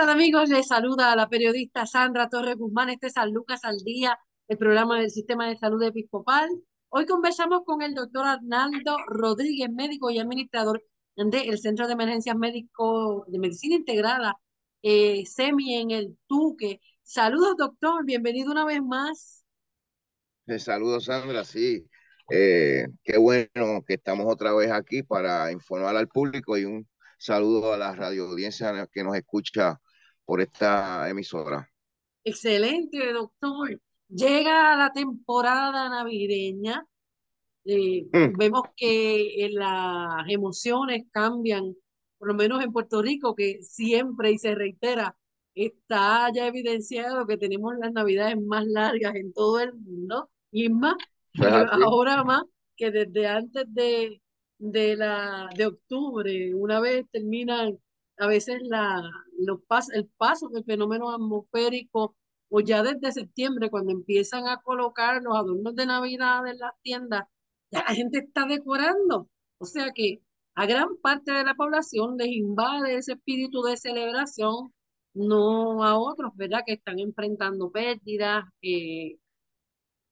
Tal amigos? Les saluda a la periodista Sandra Torres Guzmán. Este es San Lucas al Día, el programa del Sistema de Salud Episcopal. Hoy conversamos con el doctor Arnaldo Rodríguez, médico y administrador del Centro de Emergencias Médico de Medicina Integrada, eh, SEMI en el Tuque. Saludos, doctor. Bienvenido una vez más. Eh, saludos, Sandra. Sí, eh, qué bueno que estamos otra vez aquí para informar al público y un saludo a la radio audiencia que nos escucha por esta emisora. Excelente, doctor. Llega la temporada navideña. Eh, mm. Vemos que eh, las emociones cambian, por lo menos en Puerto Rico, que siempre y se reitera, está ya evidenciado que tenemos las navidades más largas en todo el mundo y más, ahora más que desde antes de, de, la, de octubre, una vez terminan a veces la, los pas, el paso del fenómeno atmosférico, o ya desde septiembre, cuando empiezan a colocar los adornos de Navidad en las tiendas, ya la gente está decorando. O sea que a gran parte de la población les invade ese espíritu de celebración, no a otros, ¿verdad? Que están enfrentando pérdidas, eh,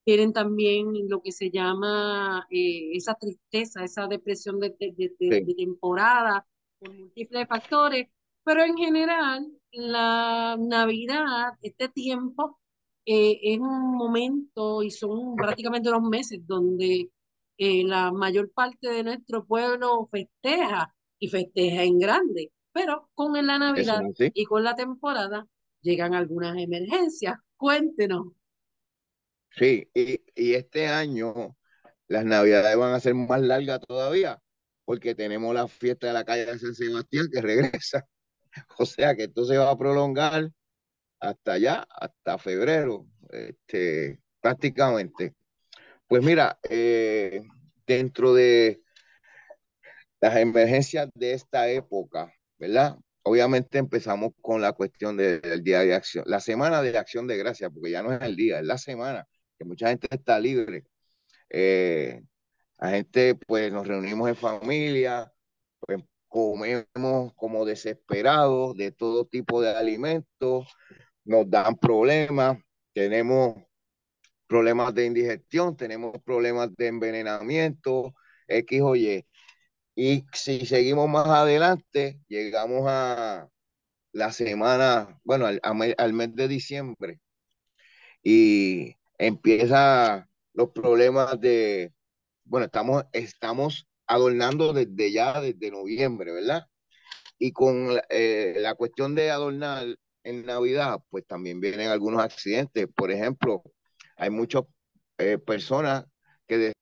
tienen también lo que se llama eh, esa tristeza, esa depresión de, de, temporada, por múltiples factores, pero en general la Navidad, este tiempo, eh, es un momento y son prácticamente unos meses donde eh, la mayor parte de nuestro pueblo festeja y festeja en grande, pero con la Navidad y con la temporada llegan algunas emergencias. Cuéntenos. Sí, y, y este año las navidades van a ser más largas todavía, porque tenemos la fiesta de la calle de San Sebastián que regresa. O sea que esto se va a prolongar hasta allá, hasta febrero, este, prácticamente. Pues mira, eh, dentro de las emergencias de esta época, ¿verdad? Obviamente empezamos con la cuestión del día de acción, la semana de acción de gracia, porque ya no es el día, es la semana que mucha gente está libre. Eh, la gente, pues nos reunimos en familia, pues comemos como desesperados de todo tipo de alimentos, nos dan problemas, tenemos problemas de indigestión, tenemos problemas de envenenamiento, X o Y. Y si seguimos más adelante, llegamos a la semana, bueno, al, al mes de diciembre. Y empieza los problemas de, bueno, estamos, estamos adornando desde ya, desde noviembre, ¿verdad? Y con eh, la cuestión de adornar en Navidad, pues también vienen algunos accidentes. Por ejemplo, hay muchas eh, personas que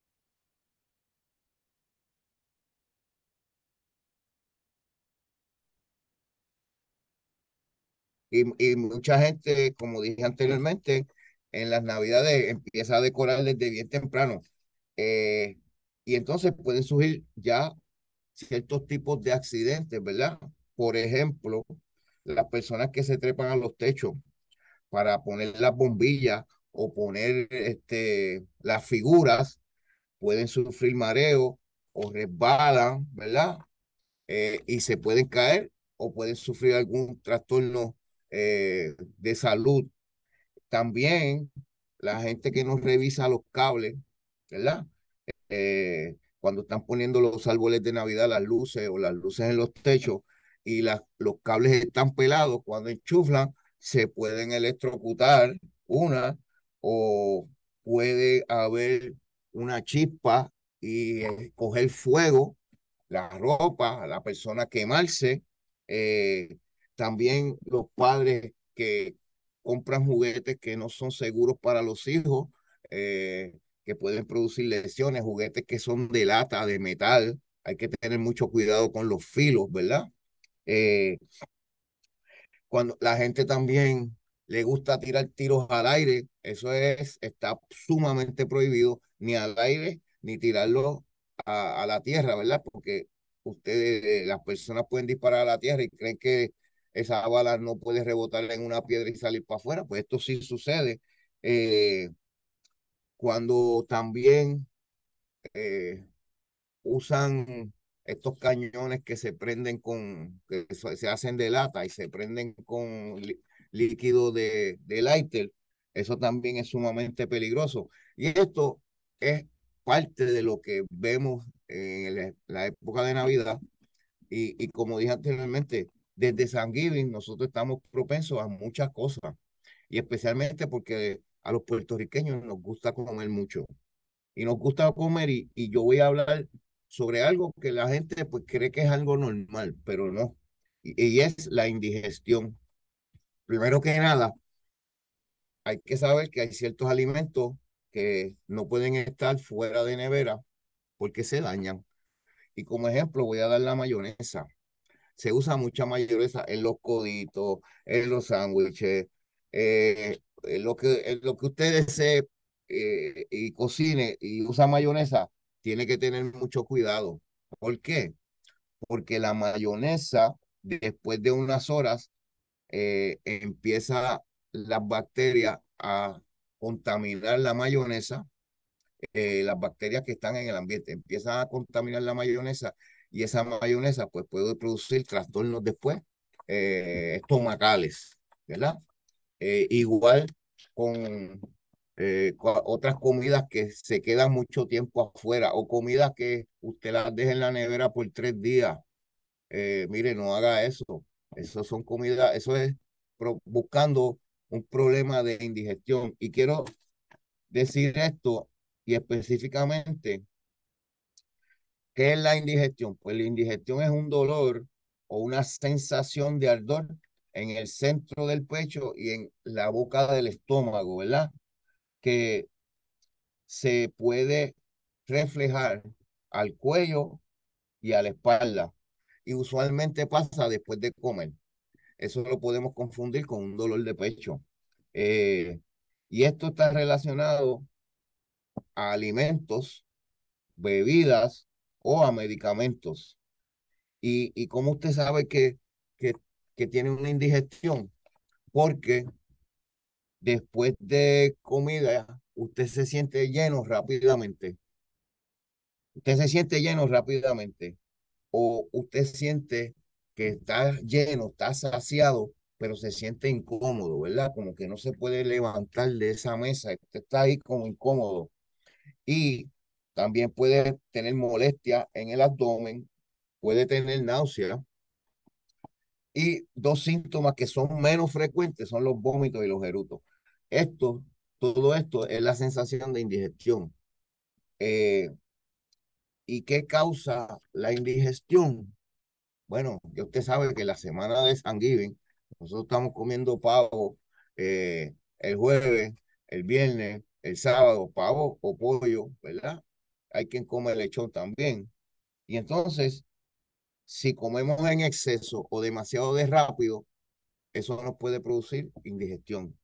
Y, y, mucha gente, como dije anteriormente, en las navidades empieza a decorar desde bien temprano. Eh, y entonces pueden surgir ya ciertos tipos de accidentes, ¿verdad? Por ejemplo, las personas que se trepan a los techos para poner las bombillas o poner este, las figuras, pueden sufrir mareo o resbalan, ¿verdad? Eh, y se pueden caer o pueden sufrir algún trastorno eh, de salud también la gente que nos revisa los cables, ¿verdad? Eh, cuando están poniendo los árboles de Navidad, las luces o las luces en los techos y las, los cables están pelados, cuando enchuflan, se pueden electrocutar una o puede haber una chispa y eh, coger fuego, la ropa, la persona quemarse. Eh, también los padres que compran juguetes que no son seguros para los hijos, eh, que pueden producir lesiones, juguetes que son de lata, de metal. Hay que tener mucho cuidado con los filos, ¿verdad? Eh, cuando la gente también le gusta tirar tiros al aire, eso es, está sumamente prohibido, ni al aire, ni tirarlo a, a la tierra, ¿verdad? Porque ustedes, las personas pueden disparar a la tierra y creen que esa bala no puede rebotar en una piedra y salir para afuera, pues esto sí sucede. Eh, cuando también eh, usan estos cañones que se prenden con, que se hacen de lata y se prenden con líquido de, de lighter, eso también es sumamente peligroso. Y esto es parte de lo que vemos en la época de Navidad. Y, y como dije anteriormente, desde San Giving nosotros estamos propensos a muchas cosas. Y especialmente porque a los puertorriqueños nos gusta comer mucho. Y nos gusta comer y, y yo voy a hablar sobre algo que la gente pues cree que es algo normal, pero no. Y, y es la indigestión. Primero que nada, hay que saber que hay ciertos alimentos que no pueden estar fuera de nevera porque se dañan. Y como ejemplo voy a dar la mayonesa. Se usa mucha mayonesa en los coditos, en los sándwiches, eh, en lo que, en lo que usted desee eh, y cocine y usa mayonesa, tiene que tener mucho cuidado. ¿Por qué? Porque la mayonesa, después de unas horas, eh, empieza las bacterias a contaminar la mayonesa, eh, las bacterias que están en el ambiente empiezan a contaminar la mayonesa y esa mayonesa pues puede producir trastornos después eh, estomacales, ¿verdad? Eh, igual con otras comidas que se quedan mucho tiempo afuera o comidas que usted las deja en la nevera por tres días. mire, no haga eso. Eso son comidas, eso es buscando un problema de indigestión. Y quiero decir esto y específicamente, ¿qué es la indigestión? Pues la indigestión es un dolor o una sensación de ardor en el centro del pecho y en la boca del estómago, ¿verdad? Que se puede reflejar al cuello y a la espalda. Y usualmente pasa después de comer. Eso lo podemos confundir con un dolor de pecho. Eh, y esto está relacionado a alimentos, bebidas o a medicamentos. ¿Y, y cómo usted sabe que, que, que tiene una indigestión? Porque después de comida, usted se siente lleno rápidamente. Usted se siente lleno rápidamente. O usted siente que está lleno, está saciado, pero se siente incómodo, ¿verdad? Como que no se puede levantar de esa mesa, está ahí como incómodo. Y también puede tener molestia en el abdomen, puede tener náusea. Y dos síntomas que son menos frecuentes son los vómitos y los erutos. Esto, todo esto es la sensación de indigestión. Eh, ¿Y qué causa la indigestión? Bueno, ya usted sabe que la semana de San Giving, nosotros estamos comiendo pavo eh, el jueves, el viernes, el sábado, pavo o pollo, ¿verdad? Hay quien come lechón también. Y entonces, si comemos en exceso o demasiado de rápido, eso nos puede producir indigestión.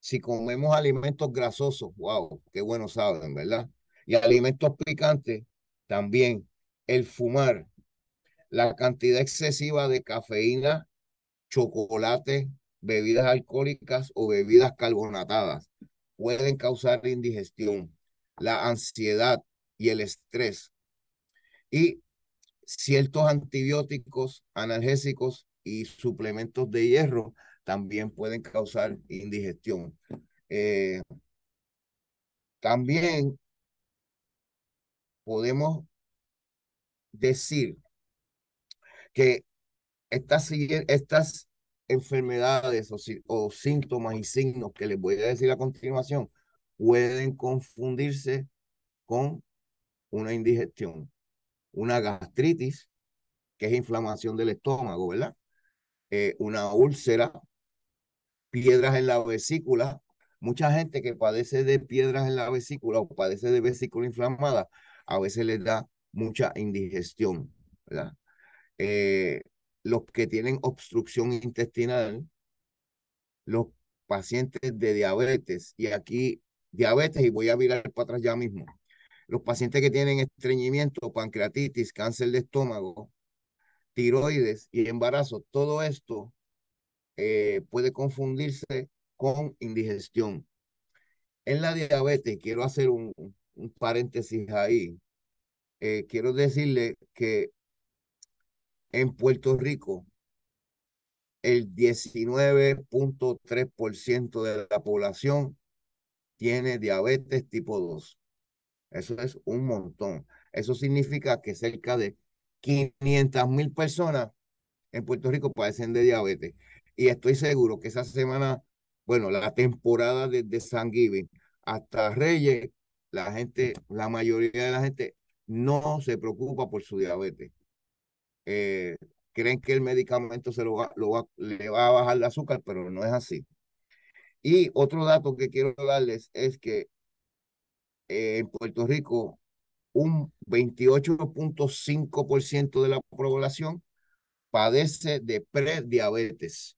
Si comemos alimentos grasosos, wow, qué bueno saben, ¿verdad? Y alimentos picantes, también el fumar, la cantidad excesiva de cafeína, chocolate, bebidas alcohólicas o bebidas carbonatadas pueden causar indigestión, la ansiedad y el estrés. Y ciertos antibióticos, analgésicos y suplementos de hierro también pueden causar indigestión. Eh, también podemos decir que estas, estas enfermedades o, síntomas y signos que les voy a decir a continuación pueden confundirse con una indigestión, una gastritis, que es inflamación del estómago, ¿verdad? Eh, una úlcera, piedras en la vesícula. Mucha gente que padece de piedras en la vesícula o padece de vesícula inflamada, a veces les da mucha indigestión, ¿verdad? Eh, los que tienen obstrucción intestinal, los pacientes de diabetes, y aquí diabetes, y voy a mirar para atrás ya mismo, los pacientes que tienen estreñimiento, pancreatitis, cáncer de estómago, tiroides y embarazo, todo esto eh, puede confundirse con indigestión. En la diabetes, quiero hacer un, paréntesis ahí. Eh, quiero decirle que en Puerto Rico, el 19.3% de la población tiene diabetes tipo 2. Eso es un montón. Eso significa que cerca de 500 mil personas en Puerto Rico padecen de diabetes. Y estoy seguro que esa semana, bueno, la temporada desde San Giving hasta Reyes, la gente, la mayoría de la gente no se preocupa por su diabetes. Eh, creen que el medicamento se lo, lo le va a bajar el azúcar, pero no es así. Y otro dato que quiero darles es que eh, en Puerto Rico un 28.5% de la población padece de prediabetes,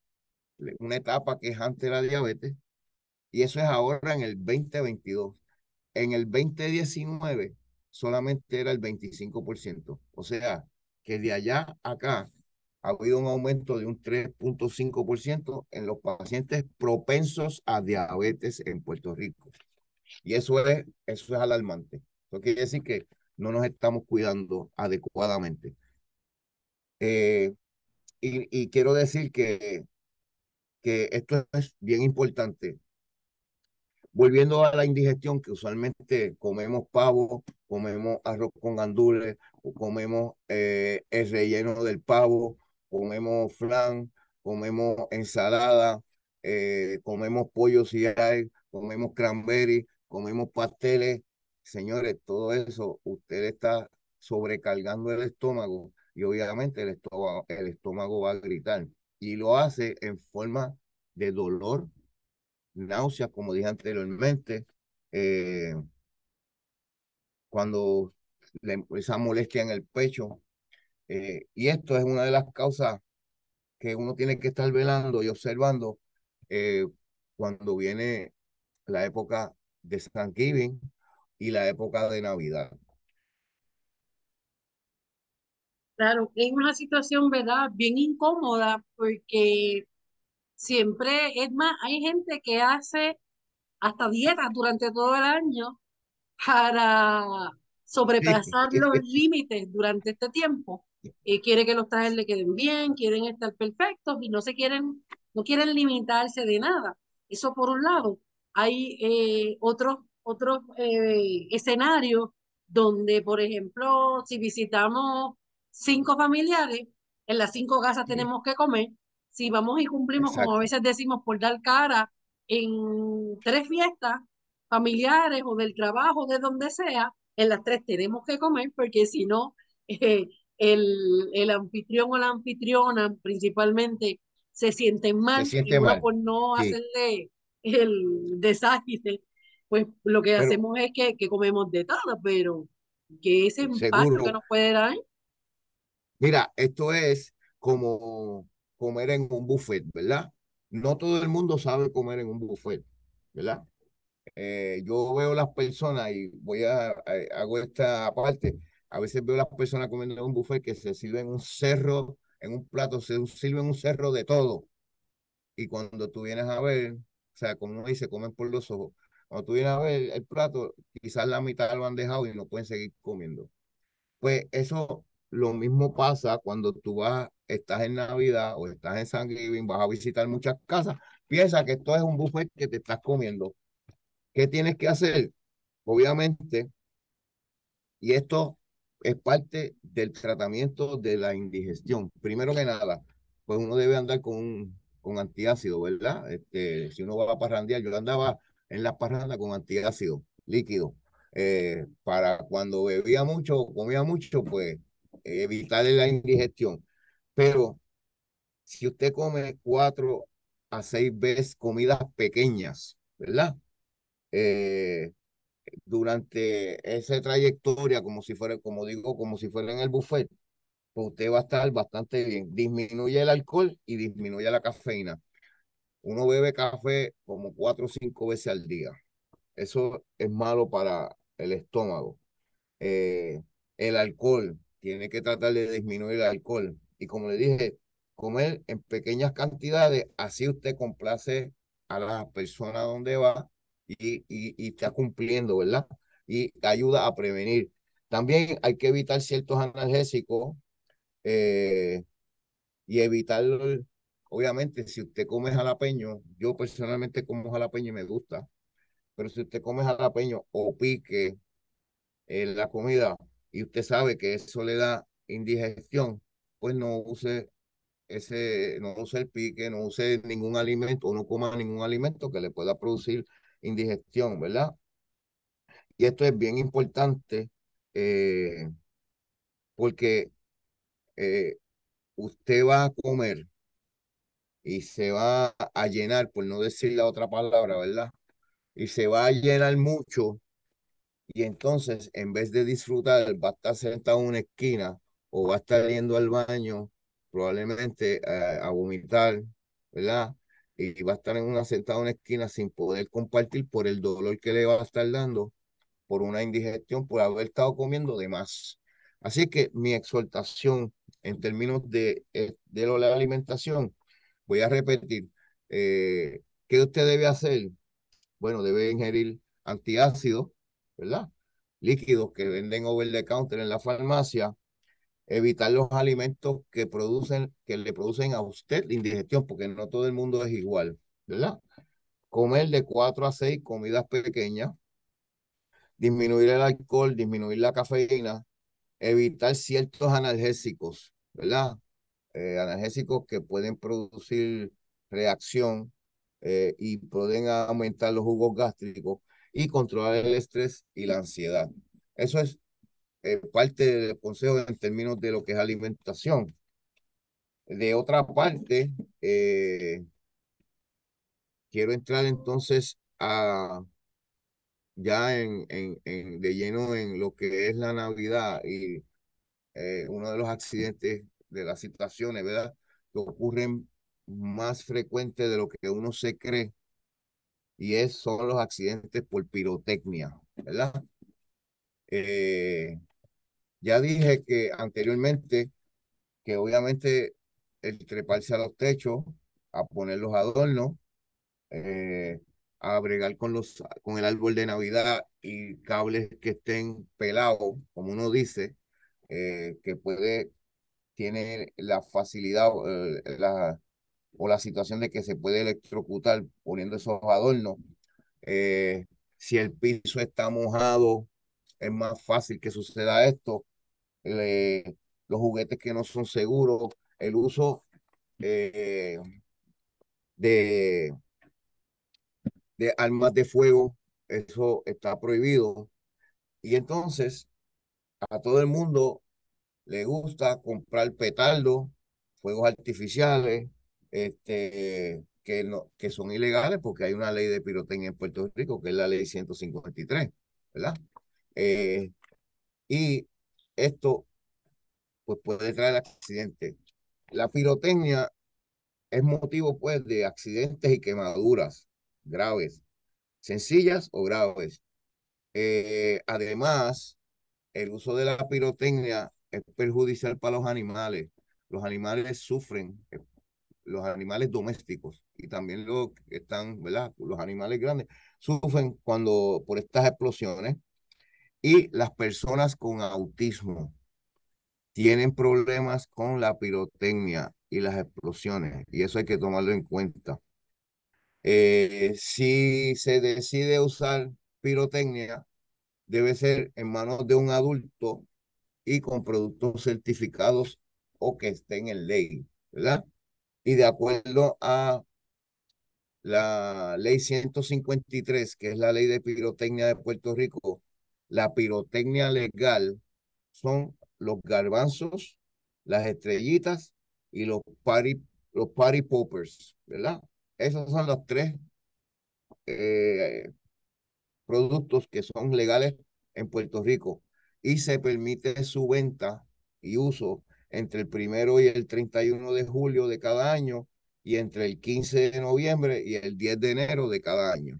una etapa que es antes de la diabetes, y eso es ahora en el 2022. En el 2019 solamente era el 25%, o sea, que de allá acá ha habido un aumento de un 3.5% en los pacientes propensos a diabetes en Puerto Rico. Y eso es, eso es alarmante. Eso quiere decir que no nos estamos cuidando adecuadamente. Eh, y, quiero decir que, que esto es bien importante. Volviendo a la indigestión, que usualmente comemos pavo, comemos arroz con gandules, comemos eh, el relleno del pavo, comemos flan, comemos ensalada, eh, comemos pollo si hay, comemos cranberry, comemos pasteles. Señores, todo eso, usted está sobrecargando el estómago y obviamente el estómago, el estómago va a gritar. Y lo hace en forma de dolor, náuseas, como dije anteriormente, eh, cuando le, esa molestia en el pecho. Eh, y esto es una de las causas que uno tiene que estar velando y observando eh, cuando viene la época de Thanksgiving y la época de Navidad. Claro, es una situación, ¿verdad? Bien incómoda porque siempre, es más, hay gente que hace hasta dieta durante todo el año para sobrepasar los límites durante este tiempo. Eh, quiere que los trajes le queden bien, quieren estar perfectos y no se quieren, no quieren limitarse de nada. Eso por un lado hay eh, otros, otros eh, escenarios donde, por ejemplo, si visitamos cinco familiares, en las cinco casas tenemos que comer. Si vamos y cumplimos, como a veces decimos, por dar cara en tres fiestas familiares o del trabajo, de donde sea, en las tres tenemos que comer, porque si no, eh, el, el anfitrión o la anfitriona principalmente se sienten mal, se por no hacerle el desastre, pues lo que hacemos es que, que, comemos de todo, pero que ese impacto que nos puede dar. Mira, esto es como comer en un buffet, ¿verdad? No todo el mundo sabe comer en un buffet, ¿verdad? Eh, yo veo las personas y voy a, hago esta parte. A veces veo las personas comiendo en un buffet que se sirven un cerro, en un plato, se sirven un cerro de todo. Y cuando tú vienes a ver, o sea, como uno dice, comen por los ojos. Cuando tú vienes a ver el plato, quizás la mitad lo han dejado y no pueden seguir comiendo. Pues eso lo mismo pasa cuando tú vas, estás en Navidad o estás en San Giving, vas a visitar muchas casas. Piensa que esto es un buffet que te estás comiendo. ¿Qué tienes que hacer? Obviamente, y esto es parte del tratamiento de la indigestión. Primero que nada, pues uno debe andar con con antiácido, ¿verdad? Este, si uno va a parrandear, yo andaba en la parranda con antiácido líquido. Eh, para cuando bebía mucho, comía mucho, pues evitar la indigestión. Pero si usted come cuatro a seis veces comidas pequeñas, ¿verdad? Eh, durante esa trayectoria, como si fuera, como digo, como si fuera en el buffet, pues usted va a estar bastante bien. Disminuye el alcohol y disminuye la cafeína. Uno bebe café como cuatro o cinco veces al día. Eso es malo para el estómago. Eh, el alcohol, tiene que tratar de disminuir el alcohol. Y como le dije, comer en pequeñas cantidades, así usted complace a la persona donde va y, y, está cumpliendo, ¿verdad? Y ayuda a prevenir. También hay que evitar ciertos analgésicos eh, y evitar, obviamente, si usted come jalapeño, yo personalmente como jalapeño y me gusta, pero si usted come jalapeño o pique en la comida y usted sabe que eso le da indigestión, pues no use ese, no use el pique, no use ningún alimento o no coma ningún alimento que le pueda producir indigestión, ¿verdad? Y esto es bien importante eh, porque eh, usted va a comer y se va a llenar, por no decir la otra palabra, ¿verdad? Y se va a llenar mucho y entonces en vez de disfrutar va a estar sentado en una esquina o va a estar yendo al baño probablemente eh, a vomitar, ¿verdad? Y va a estar en una sentada en una esquina sin poder compartir por el dolor que le va a estar dando por una indigestión, por haber estado comiendo de más. Así que mi exhortación en términos de, eh, de la alimentación, voy a repetir, eh, ¿qué usted debe hacer? Bueno, debe ingerir antiácidos, ¿verdad? Líquidos que venden over the counter en la farmacia, evitar los alimentos que producen, que le producen a usted indigestión, porque no todo el mundo es igual, ¿verdad? Comer de 4 a 6 comidas pequeñas, disminuir el alcohol, disminuir la cafeína, evitar ciertos analgésicos, ¿verdad? Eh, analgésicos que pueden producir reacción eh, y pueden aumentar los jugos gástricos y controlar el estrés y la ansiedad. Eso es eh, parte del consejo en términos de lo que es alimentación. De otra parte, eh, quiero entrar entonces a ya en, en, de lleno en lo que es la Navidad y eh, uno de los accidentes de las situaciones, ¿verdad? Que ocurren más frecuentes de lo que uno se cree y es, son los accidentes por pirotecnia, ¿verdad? Eh, ya dije que anteriormente que obviamente el treparse a los techos, a poner los adornos, eh, a bregar con, los, con el árbol de Navidad y cables que estén pelados, como uno dice, eh, que puede, tiene la facilidad eh, la, o la situación de que se puede electrocutar poniendo esos adornos. si el piso está mojado, es más fácil que suceda esto los juguetes que no son seguros, el uso eh, de, de armas de fuego, eso está prohibido. Y entonces a todo el mundo le gusta comprar petardos, fuegos artificiales, este, que, no, que son ilegales porque hay una ley de pirotecnia en Puerto Rico, que es la ley 153, ¿verdad? Eh, y esto pues puede traer accidentes. La pirotecnia es motivo pues de accidentes y quemaduras graves, sencillas o graves. Eh, además, el uso de la pirotecnia es perjudicial para los animales. Los animales sufren, eh, los animales domésticos y también los que están, ¿verdad? Los animales grandes sufren cuando por estas explosiones y las personas con autismo tienen problemas con la pirotecnia y las explosiones, y eso hay que tomarlo en cuenta. Eh, si se decide usar pirotecnia, debe ser en manos de un adulto y con productos certificados o que estén en ley, ¿verdad? Y de acuerdo a la ley 153, que es la ley de pirotecnia de Puerto Rico, la pirotecnia legal son los garbanzos, las estrellitas y los party, los party poppers, ¿verdad? Esos son los tres eh, productos que son legales en Puerto Rico. Y se permite su venta y uso entre el primero y el 31 de julio de cada año y entre el 15 de noviembre y el 10 de enero de cada año.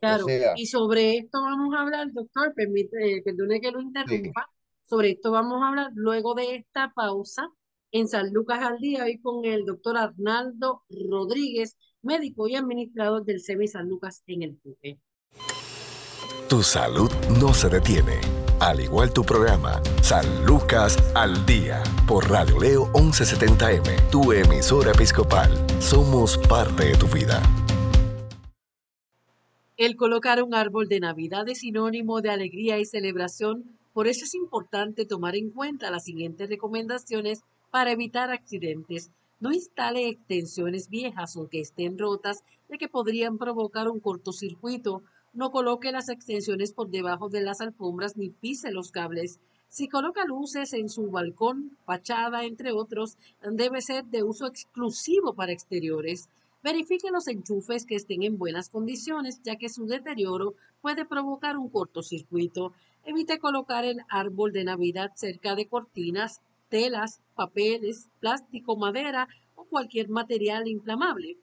Claro, y sobre esto vamos a hablar, doctor, permite, eh, perdone que lo interrumpa, sobre esto vamos a hablar luego de esta pausa en San Lucas al Día, hoy con el doctor Arnaldo Rodríguez, médico y administrador del CEMI San Lucas en el Puque. Tu salud no se detiene, al igual tu programa, San Lucas al Día, por Radio Leo 1170M, tu emisora episcopal. Somos parte de tu vida. El colocar un árbol de Navidad es sinónimo de alegría y celebración, por eso es importante tomar en cuenta las siguientes recomendaciones para evitar accidentes. No instale extensiones viejas o que estén rotas de que podrían provocar un cortocircuito. No coloque las extensiones por debajo de las alfombras ni pise los cables. Si coloca luces en su balcón, fachada, entre otros, debe ser de uso exclusivo para exteriores. Verifique los enchufes que estén en buenas condiciones, ya que su deterioro puede provocar un cortocircuito. Evite colocar el árbol de Navidad cerca de cortinas, telas, papeles, plástico, madera o cualquier material inflamable.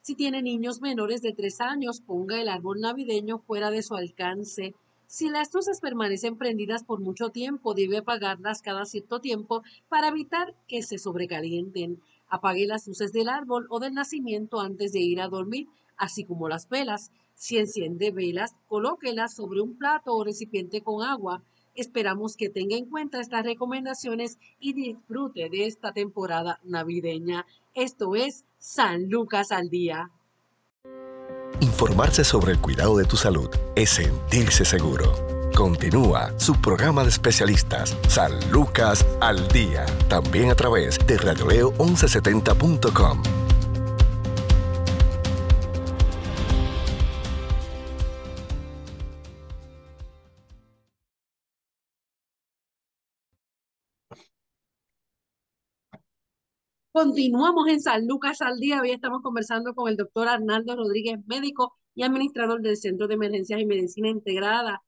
Si tiene niños menores de tres años, ponga el árbol navideño fuera de su alcance. Si las luces permanecen prendidas por mucho tiempo, debe apagarlas cada cierto tiempo para evitar que se sobrecalienten. Apague las luces del árbol o del nacimiento antes de ir a dormir, así como las velas. Si enciende velas, colóquelas sobre un plato o recipiente con agua. Esperamos que tenga en cuenta estas recomendaciones y disfrute de esta temporada navideña. Esto es San Lucas al Día. Informarse sobre el cuidado de tu salud es sentirse seguro. Continúa su programa de especialistas, San Lucas al Día, también a través de radioleo1170.com. Continuamos en San Lucas al Día. Hoy estamos conversando con el doctor Arnaldo Rodríguez, médico y administrador del Centro de Emergencias y Medicina Integrada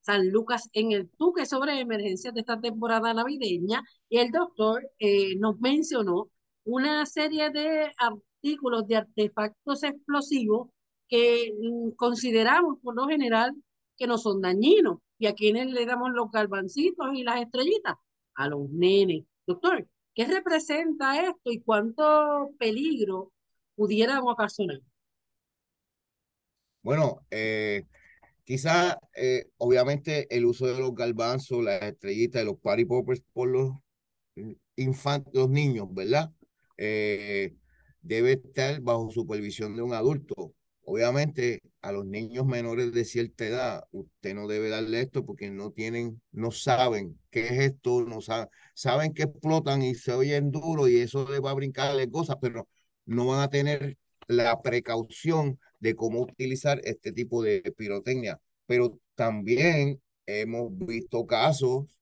San Lucas en el Tuque sobre emergencias de esta temporada navideña y el doctor eh, nos mencionó una serie de artículos de artefactos explosivos que mm, consideramos por lo general que no son dañinos y a quienes le damos los galvancitos y las estrellitas a los nenes. Doctor, ¿qué representa esto y cuánto peligro pudiera ocasionar? Bueno, eh, Quizás, eh, obviamente, el uso de los garbanzos, las estrellitas, de los party poppers por los infantes, los niños, ¿verdad? Eh, debe estar bajo supervisión de un adulto. Obviamente, a los niños menores de cierta edad, usted no debe darle esto porque no tienen, no saben qué es esto, no saben, saben que explotan y se oyen duro y eso les va a brincarle cosas, pero no van a tener la precaución de cómo utilizar este tipo de pirotecnia. Pero también hemos visto casos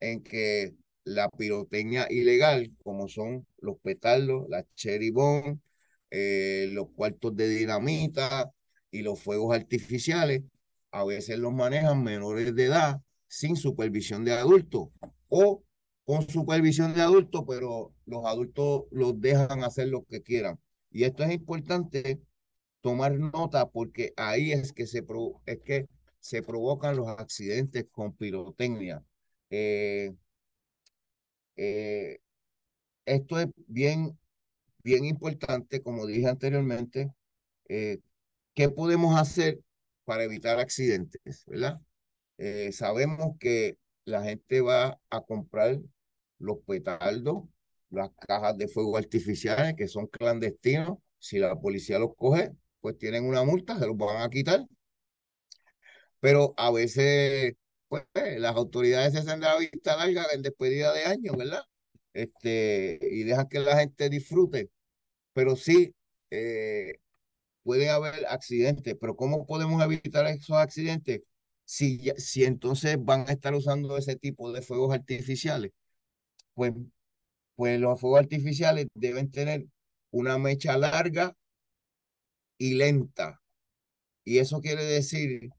en que la pirotecnia ilegal, como son los petardos, las cherry bomb, eh, los cuartos de dinamita y los fuegos artificiales, a veces los manejan menores de edad sin supervisión de adultos o con supervisión de adultos, pero los adultos los dejan hacer lo que quieran. Y esto es importante tomar nota porque ahí es que se, es que se provocan los accidentes con pirotecnia. Eh, eh, esto es bien, bien importante, como dije anteriormente. Eh, ¿Qué podemos hacer para evitar accidentes? ¿verdad? sabemos que la gente va a comprar los petardos, las cajas de fuego artificiales que son clandestinos. Si la policía los coge, pues tienen una multa, se los van a quitar. Pero a veces, pues, las autoridades se hacen de la vista larga en despedida de años, ¿verdad? Este, y dejan que la gente disfrute. Pero sí, eh, puede haber accidentes, pero ¿cómo podemos evitar esos accidentes? Si, si entonces van a estar usando ese tipo de fuegos artificiales, pues pues los fuegos artificiales deben tener una mecha larga y lenta. Y eso quiere decir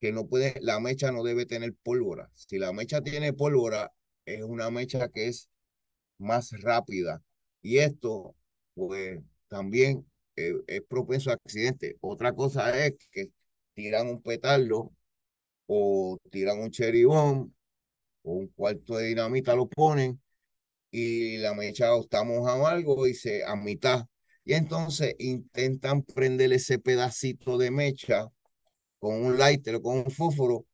que no puede, la mecha no debe tener pólvora. Si la mecha tiene pólvora, es una mecha que es más rápida. Y esto, pues, también eh, es propenso a accidentes. Otra cosa es que tiran un petardo o tiran un cherry bomb o un cuarto de dinamita lo ponen y la mecha está mojado algo y se a mitad. Y entonces intentan prender ese pedacito de mecha con un lighter o con un fósforo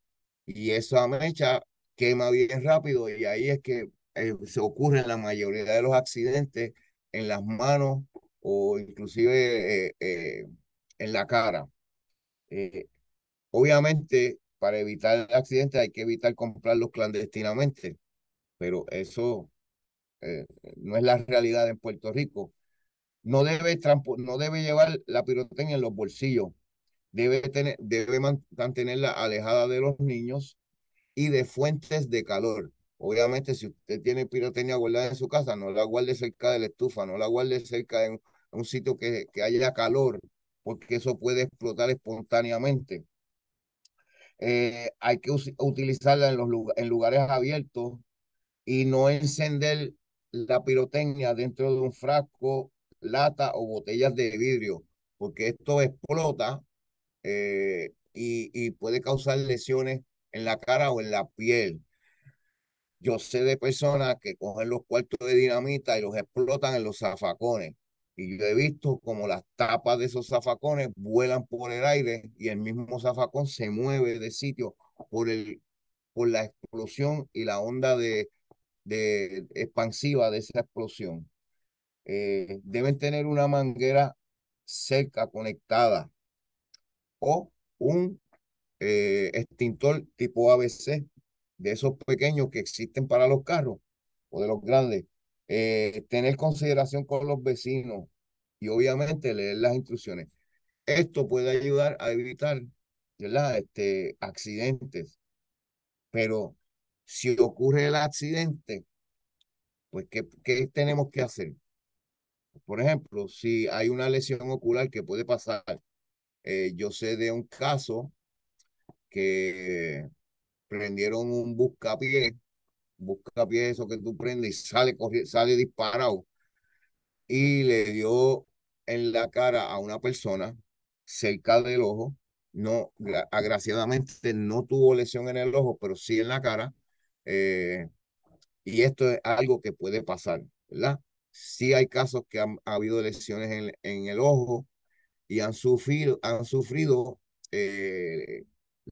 y esa mecha quema bien rápido y ahí es que eh, se ocurren la mayoría de los accidentes en las manos o inclusive eh, eh, en la cara. obviamente, para evitar el accidente hay que evitar comprarlos clandestinamente, pero eso no es la realidad en Puerto Rico. No debe, no debe llevar la pirotecnia en los bolsillos, debe, tener, debe mantenerla alejada de los niños y de fuentes de calor. Obviamente, si usted tiene pirotecnia guardada en su casa, no la guarde cerca de la estufa, no la guarde cerca de un, sitio que, que, haya calor, porque eso puede explotar espontáneamente. Eh, hay que utilizarla en, los en lugares abiertos y no encender la pirotecnia dentro de un frasco, lata o botellas de vidrio, porque esto explota eh, y, y puede causar lesiones en la cara o en la piel. Yo sé de personas que cogen los cuartos de dinamita y los explotan en los zafacones. Y yo he visto como las tapas de esos zafacones vuelan por el aire y el mismo zafacón se mueve de sitio por, el, por la explosión y la onda de, de expansiva de esa explosión. Eh, deben tener una manguera seca conectada o un eh, extintor tipo ABC de esos pequeños que existen para los carros o de los grandes, eh, tener consideración con los vecinos y obviamente leer las instrucciones. Esto puede ayudar a evitar ¿verdad? Este, accidentes, pero si ocurre el accidente, pues ¿qué, qué tenemos que hacer? Por ejemplo, si hay una lesión ocular que puede pasar, eh, yo sé de un caso que prendieron un buscapié, buscapié eso que tú prendes y sale, sale disparado y le dio en la cara a una persona cerca del ojo. No, agraciadamente no tuvo lesión en el ojo, pero sí en la cara. Eh, y esto es algo que puede pasar, ¿verdad? Sí hay casos que han ha habido lesiones en, en, el ojo y han sufrido, han sufrido eh,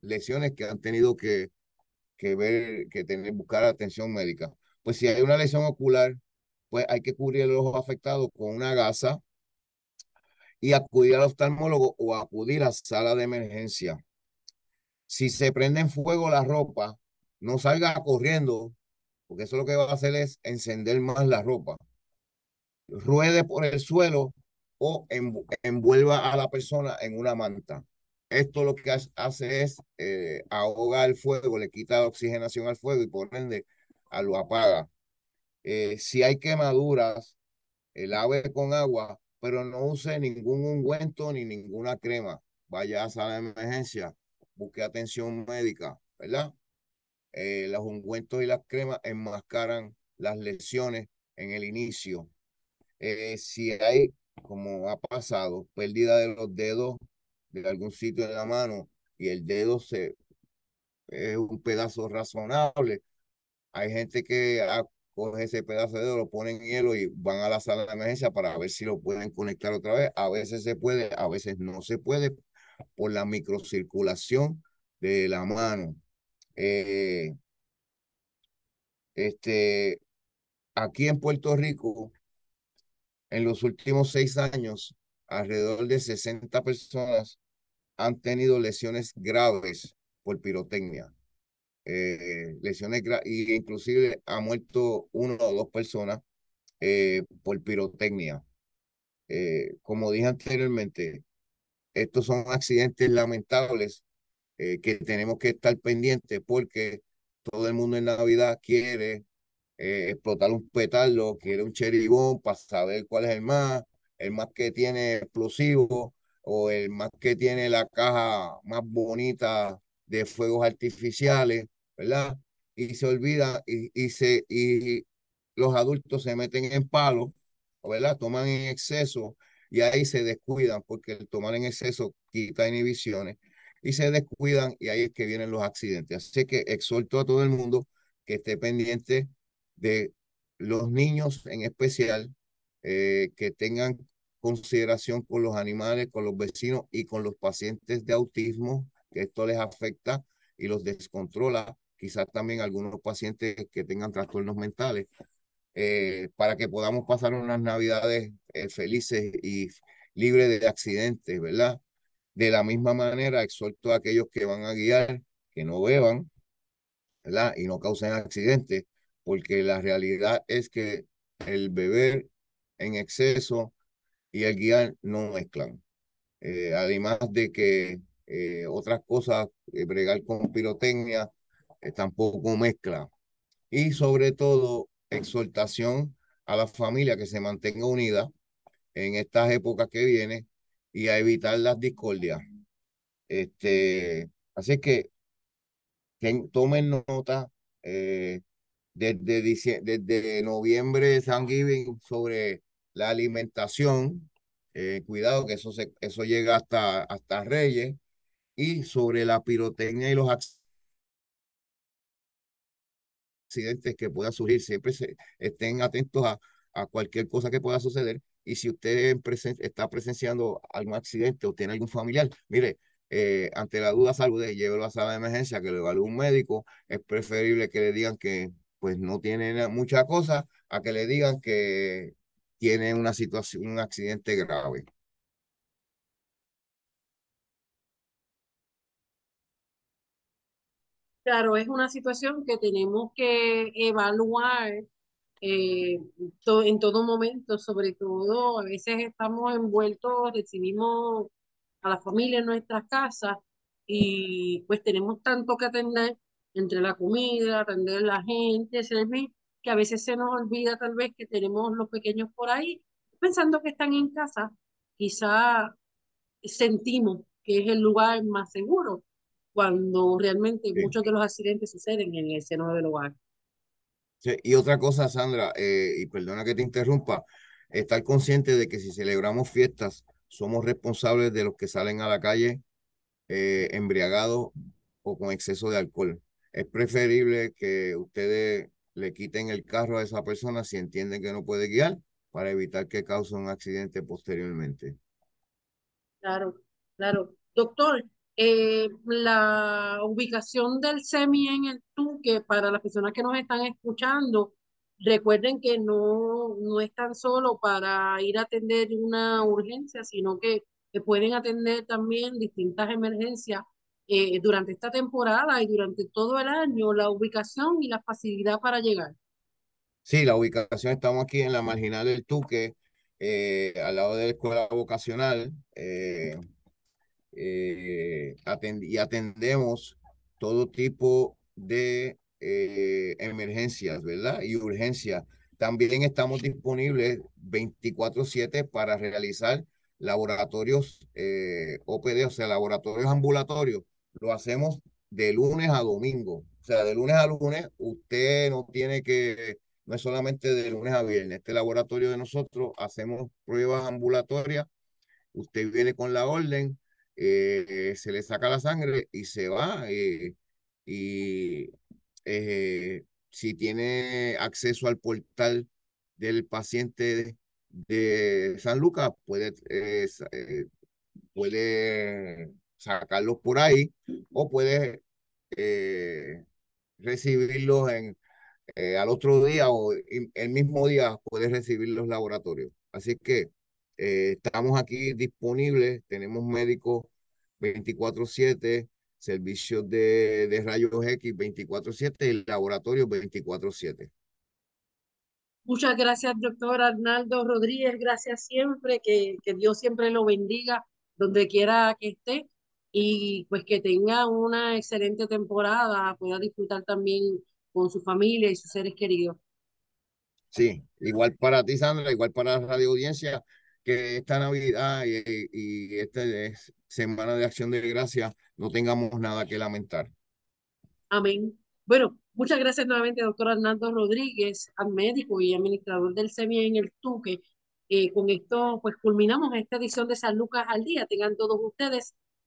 lesiones que han tenido que, que ver, que tener, buscar atención médica. Pues si hay una lesión ocular, pues hay que cubrir el ojo afectado con una gasa y acudir al oftalmólogo o acudir a sala de emergencia. Si se prende en fuego la ropa, no salga corriendo, porque eso lo que va a hacer es encender más la ropa. Ruede por el suelo o envuelva a la persona en una manta. Esto lo que hace es eh, ahogar el fuego, le quita oxigenación al fuego y por ende lo apaga. Eh, si hay quemaduras, lave con agua, pero no use ningún ungüento ni ninguna crema. Vaya a sala de emergencia, busque atención médica, ¿verdad? Eh, los ungüentos y las cremas enmascaran las lesiones en el inicio. si hay, como ha pasado, pérdida de los dedos de algún sitio de la mano y el dedo se es un pedazo razonable. Hay gente que coge ese pedazo de dedo, lo ponen en hielo y van a la sala de emergencia para ver si lo pueden conectar otra vez. A veces se puede, a veces no se puede por la microcirculación de la mano. Eh, este, aquí en Puerto Rico, en los últimos seis años, alrededor de 60 personas han tenido lesiones graves por pirotecnia. Eh, lesiones y inclusive ha muerto uno o dos personas eh, por pirotecnia. Eh, como dije anteriormente, estos son accidentes lamentables que tenemos que estar pendientes porque todo el mundo en Navidad quiere explotar un petardo, quiere un cherry para saber cuál es el más, el más que tiene explosivo o el más que tiene la caja más bonita de fuegos artificiales, ¿verdad? Y se olvida y, y, se, y los adultos se meten en palo, ¿verdad? Toman en exceso y ahí se descuidan porque el tomar en exceso quita inhibiciones y se descuidan y ahí es que vienen los accidentes. Así que exhorto a todo el mundo que esté pendiente de los niños en especial, eh, que tengan consideración con los animales, con los vecinos y con los pacientes de autismo, que esto les afecta y los descontrola, quizás también algunos pacientes que tengan trastornos mentales, eh, para que podamos pasar unas navidades eh, felices y libres de accidentes, ¿verdad? De la misma manera, exhorto a aquellos que van a guiar que no beban, ¿verdad? Y no causen accidentes, porque la realidad es que el beber en exceso y el guiar no mezclan. Eh, además de que eh, otras cosas, eh, bregar con pirotecnia, tampoco mezcla. Y sobre todo, exhortación a la familia que se mantenga unida en estas épocas que vienen y a evitar las discordias. Este, así que, que tomen nota desde, desde noviembre, Thanksgiving, sobre la alimentación, eh, cuidado que eso, se, eso llega hasta, hasta Reyes, y sobre la pirotecnia y los accidentes que puedan surgir, siempre se, estén atentos a, a cualquier cosa que pueda suceder. Y si usted está presenciando algún accidente o tiene algún familiar, mire, eh, ante la duda salud, llévelo a sala de emergencia, que lo evalúe un médico. Es preferible que le digan que pues no tiene mucha cosa a que le digan que tiene una situación, un accidente grave. Claro, es una situación que tenemos que evaluar eh, en todo momento, sobre todo a veces estamos envueltos, recibimos a la familia en nuestras casas y pues tenemos tanto que atender entre la comida, atender la gente, servir, que a veces se nos olvida tal vez que tenemos los pequeños por ahí, pensando que están en casa, quizá sentimos que es el lugar más seguro, cuando realmente muchos de los accidentes suceden en el seno del hogar. Sí, y otra cosa, Sandra, eh, y perdona que te interrumpa, estar consciente de que si celebramos fiestas, somos responsables de los que salen a la calle eh, embriagados o con exceso de alcohol. Es preferible que ustedes le quiten el carro a esa persona si entienden que no puede guiar para evitar que cause un accidente posteriormente. Claro, claro. Doctor, eh, la ubicación del SEMI en el Tuque, para las personas que nos están escuchando, recuerden que no, no es tan solo para ir a atender una urgencia, sino que, que pueden atender también distintas emergencias eh, durante esta temporada y durante todo el año la ubicación y la facilidad para llegar. Sí, la ubicación, estamos aquí en la marginal del Tuque, eh, al lado de la escuela vocacional, eh, y atendemos todo tipo de emergencias, ¿verdad? Y urgencias. También estamos disponibles 24/7 para realizar laboratorios OPD, o sea, laboratorios ambulatorios lo hacemos de lunes a domingo. O sea, de lunes a lunes, usted no tiene que, no es solamente de lunes a viernes. Este laboratorio de nosotros hacemos pruebas ambulatorias. Usted viene con la orden, eh, se le saca la sangre y se va. Eh, y eh, si tiene acceso al portal del paciente de, San Lucas, puede, puede sacarlos por ahí o puedes eh, recibirlos en, eh, al otro día o el mismo día puedes recibir los laboratorios. Así que eh, estamos aquí disponibles, tenemos médicos 24/7, servicios de, de rayos X 24/7 y laboratorios 24/7. Muchas gracias, doctor Arnaldo Rodríguez. Gracias siempre, que, que Dios siempre lo bendiga donde quiera que esté y pues que tenga una excelente temporada, pueda disfrutar también con su familia y sus seres queridos. Sí, igual para ti, Sandra, igual para la radio audiencia, que esta Navidad y, y esta Semana de Acción de Gracia no tengamos nada que lamentar. Amén. Bueno, muchas gracias nuevamente, doctor Hernando Rodríguez, médico y administrador del SEMI en el Tuque. Eh, con esto, pues culminamos esta edición de San Lucas al Día. Tengan todos ustedes